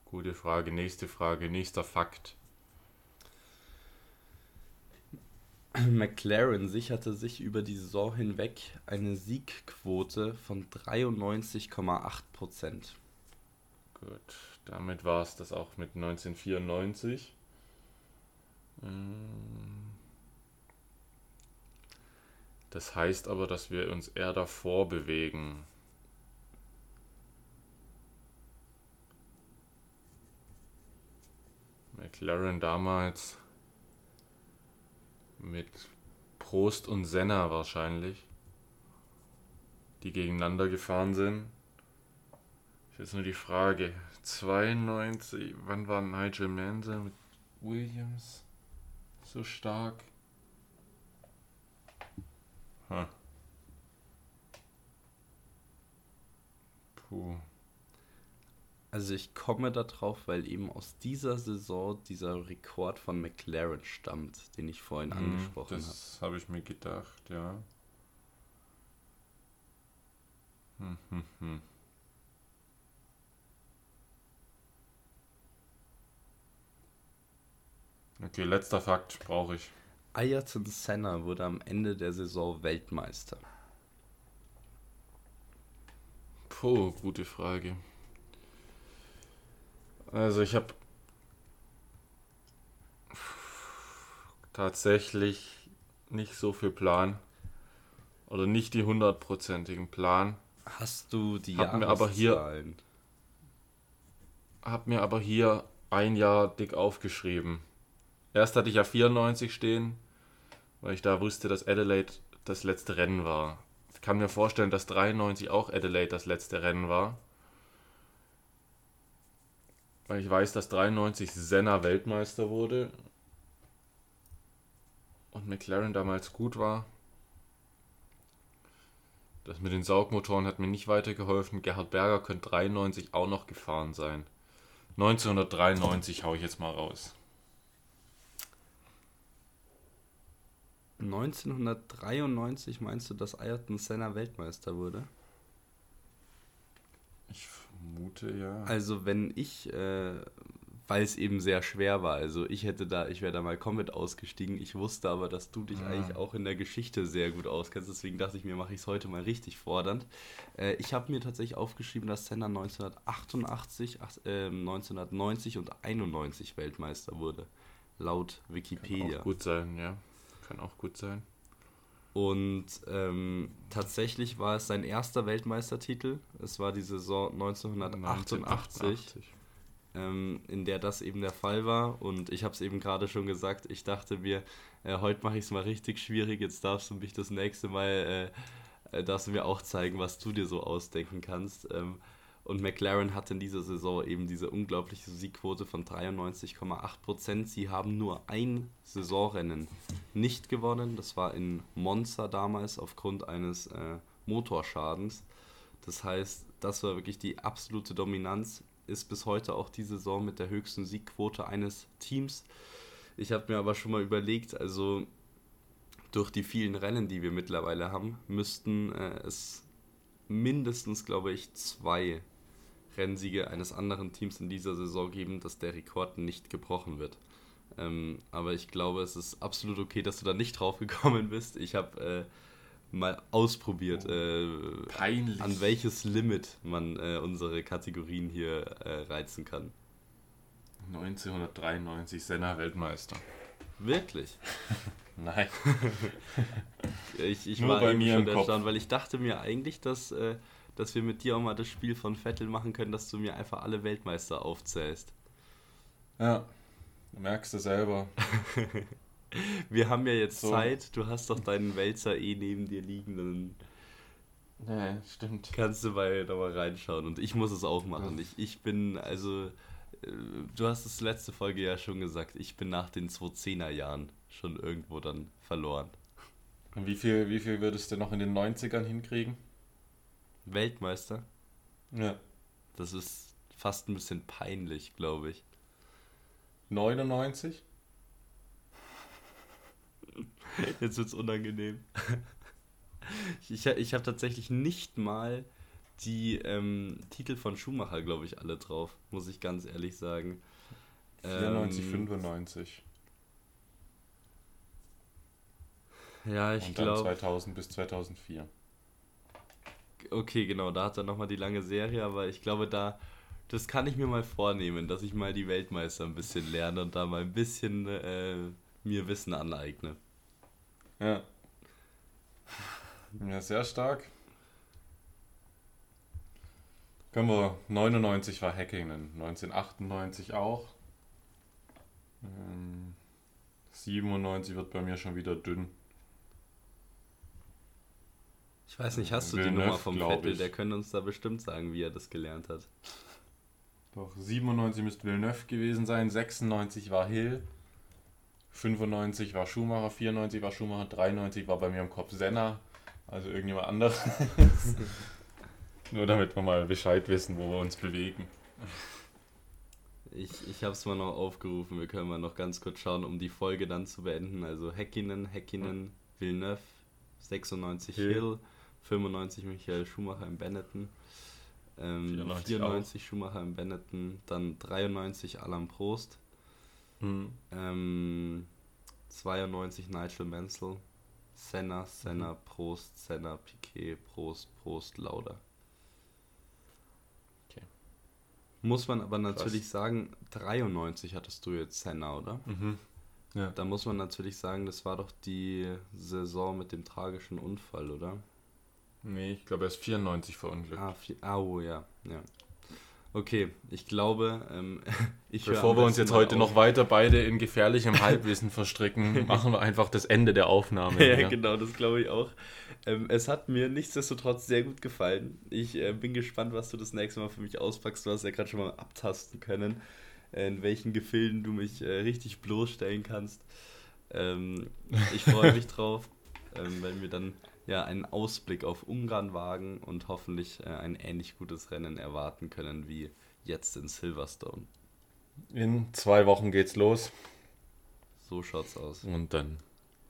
Gute Frage, nächste Frage, nächster Fakt. McLaren sicherte sich über die Saison hinweg eine Siegquote von 93,8%. Gut, damit war es das auch mit 1994. Ähm, Das heißt aber, dass wir uns eher davor bewegen. McLaren damals mit Prost und Senna wahrscheinlich, die gegeneinander gefahren sind. Ist jetzt nur die Frage, 92, wann war Nigel Mansell mit Williams so stark? Hm. Puh. Also ich komme da drauf, weil eben aus dieser Saison dieser Rekord von McLaren stammt, den ich vorhin Hm, angesprochen habe. Das habe ich mir gedacht, ja. Hm, hm, hm. Okay, letzter Fakt brauche ich. Ayrton Senna wurde am Ende der Saison Weltmeister. Puh, gute Frage. Also ich habe tatsächlich nicht so viel Plan. Oder nicht die hundertprozentigen Plan. Hast du die Hab mir aber hier-? Hab mir aber hier ein Jahr dick aufgeschrieben. Erst hatte ich ja 94 stehen, weil ich da wusste, dass Adelaide das letzte Rennen war. Ich kann mir vorstellen, dass 93 auch Adelaide das letzte Rennen war. Weil ich weiß, dass 93 Senna Weltmeister wurde. Und McLaren damals gut war. Das mit den Saugmotoren hat mir nicht weitergeholfen. Gerhard Berger könnte 93 auch noch gefahren sein. 1993 hau ich jetzt mal raus. 1993 meinst du, dass Ayrton Senna Weltmeister wurde? Ich vermute ja. Also wenn ich, äh, weil es eben sehr schwer war, also ich hätte da, ich wäre da mal komplett ausgestiegen. Ich wusste aber, dass du dich Ah. eigentlich auch in der Geschichte sehr gut auskennst. Deswegen dachte ich mir, mache ich es heute mal richtig fordernd. Äh, ich habe mir tatsächlich aufgeschrieben, dass Senna 1988, ach, äh, 1990 und 91 Weltmeister wurde. Laut Kann Wikipedia. auch gut sein, ja. Kann auch gut sein. Und ähm, tatsächlich war es sein erster Weltmeistertitel. Es war die Saison 1988, 1988. ähm, in der das eben der Fall war. Und ich habe es eben gerade schon gesagt, ich dachte mir, äh, heute mache ich es mal richtig schwierig. Jetzt darfst du mich das nächste Mal, äh, äh, darfst du mir auch zeigen, was du dir so ausdenken kannst. Ähm, und McLaren hat in dieser Saison eben diese unglaubliche Siegquote von 93,8%. Sie haben nur ein Saisonrennen nicht gewonnen. Das war in Monza damals aufgrund eines äh, Motorschadens. Das heißt, das war wirklich die absolute Dominanz. Ist bis heute auch die Saison mit der höchsten Siegquote eines Teams. Ich habe mir aber schon mal überlegt, also durch die vielen Rennen, die wir mittlerweile haben, müssten äh, es mindestens, glaube ich, zwei Rennsiege eines anderen Teams in dieser Saison geben, dass der Rekord nicht gebrochen wird. Ähm, aber ich glaube, es ist absolut okay, dass du da nicht drauf gekommen bist. Ich habe äh, mal ausprobiert, äh, Peinlich. an welches Limit man äh, unsere Kategorien hier äh, reizen kann. 1993 Senna Weltmeister. Wirklich? Nein. Ich, ich Nur war bei mir schon im Kopf. erstaunt, weil ich dachte mir eigentlich, dass, äh, dass wir mit dir auch mal das Spiel von Vettel machen können, dass du mir einfach alle Weltmeister aufzählst. Ja. Du merkst du selber. Wir haben ja jetzt So. Zeit, du hast doch deinen Wälzer eh neben dir liegen, dann Nee, stimmt. kannst du mal da mal reinschauen. Und ich muss es auch machen. Ich, ich bin, also, äh, du hast es letzte Folge ja schon gesagt, ich bin nach den 2010er Jahren schon irgendwo dann verloren. Und wie viel, wie viel würdest du noch in den 90ern hinkriegen? Weltmeister, Ja. das ist fast ein bisschen peinlich, glaube ich. 99? Jetzt wird's unangenehm. Ich, ich habe tatsächlich nicht mal die ähm, Titel von Schumacher, glaube ich, alle drauf, muss ich ganz ehrlich sagen. 94, Ähm, 95. Ja, ich Und dann glaube. 2000 bis 2004. Okay, genau, da hat er nochmal die lange Serie, aber ich glaube, da. Das kann ich mir mal vornehmen, dass ich mal die Weltmeister ein bisschen lerne und da mal ein bisschen äh, mir Wissen aneigne. Ja. Ja, sehr stark. Können wir, 99 war Hackingen, 1998 auch. Ähm, 97 wird bei mir schon wieder dünn. Ich weiß nicht, hast du die Villeneuve, Nummer vom Vettel? ich. Der könnte uns da bestimmt sagen, wie er das gelernt hat. Doch, 97 müsste Villeneuve gewesen sein, 96 war Hill, 95 war Schumacher, 94 war Schumacher, 93 war bei mir im Kopf Senna, also irgendjemand anderes. Nur damit wir mal Bescheid wissen, wo wir uns bewegen. Ich, ich habe es mal noch aufgerufen, wir können mal noch ganz kurz schauen, um die Folge dann zu beenden. Also Häkkinen, Häkkinen, Villeneuve, 96 Hill. Hill, 95 Michael Schumacher im Benetton, ähm, 94 94, Schumacher im Benetton, dann 93 Alain Prost, ähm, 92 Nigel Mansell, Senna, Senna, Prost, Senna, Piquet, Prost, Prost, Lauda. Okay. Muss man aber natürlich sagen, 93 hattest du jetzt Senna, oder? Ja. Da muss man natürlich sagen, das war doch die Saison mit dem tragischen Unfall, oder? Nee, ich glaube, er ist 94 verunglückt. Ah, vier, ah oh, ja, ja. Okay, ich glaube, ähm, ich Bevor wir uns jetzt heute auf. noch weiter beide in gefährlichem Halbwissen verstricken, machen wir einfach das Ende der Aufnahme. Ja, hier. genau, das glaube ich auch. Ähm, es hat mir nichtsdestotrotz sehr gut gefallen. Ich äh, bin gespannt, was du das nächste Mal für mich auspackst. Du hast ja gerade schon mal abtasten können, äh, in welchen Gefilden du mich äh, richtig bloßstellen kannst. Ähm, ich freue mich drauf, ähm, wenn wir dann ja einen Ausblick auf Ungarn wagen und hoffentlich äh, ein ähnlich gutes Rennen erwarten können wie jetzt in Silverstone. In zwei Wochen geht's los So schaut's aus. und dann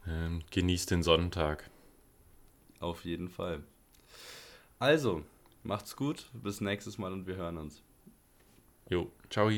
ähm, genießt den Sonntag. Auf jeden Fall. Also, macht's gut, bis nächstes Mal und wir hören uns. Jo, ciao.